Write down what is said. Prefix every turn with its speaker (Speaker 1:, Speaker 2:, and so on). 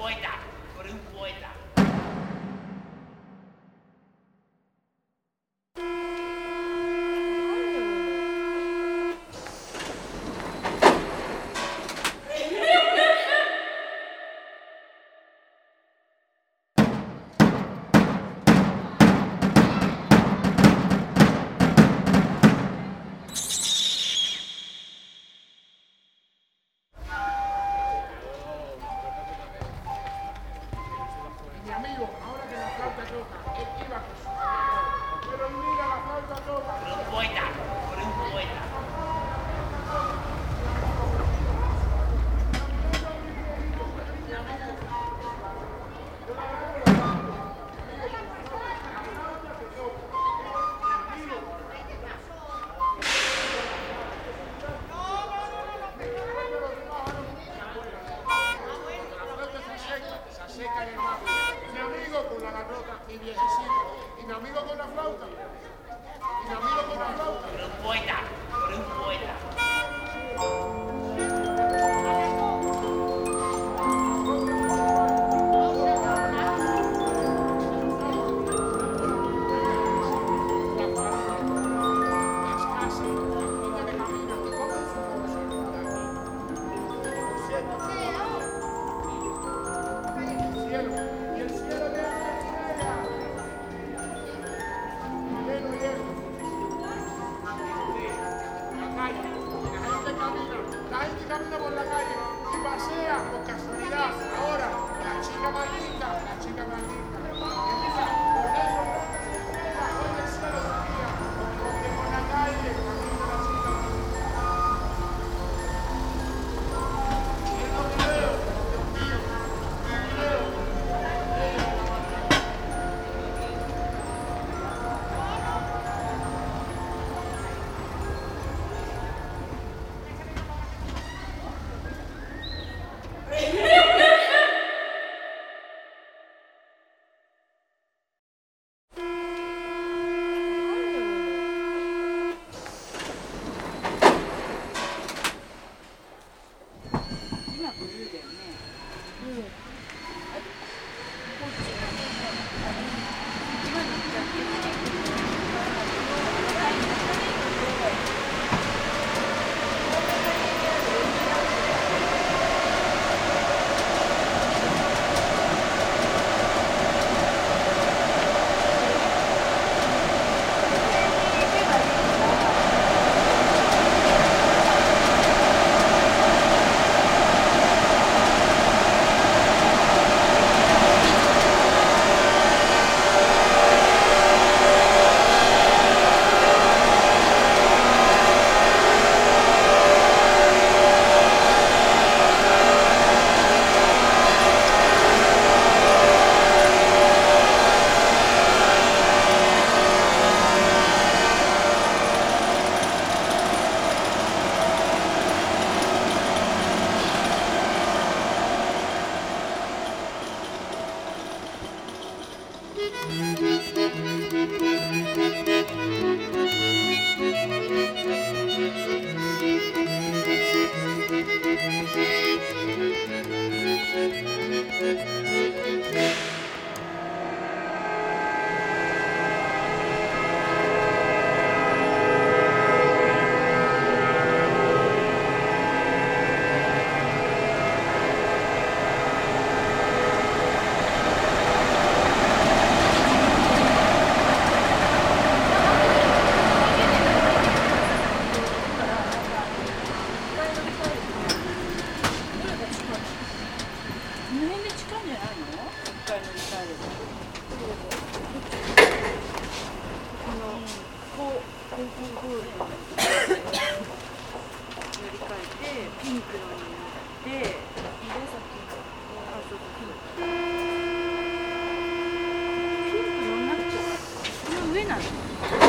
Speaker 1: poeta, por un poeta.
Speaker 2: Trompeta. y viejecito. Y amigo con la flauta. Y mi amigo con la flauta.
Speaker 3: Müzik 呢。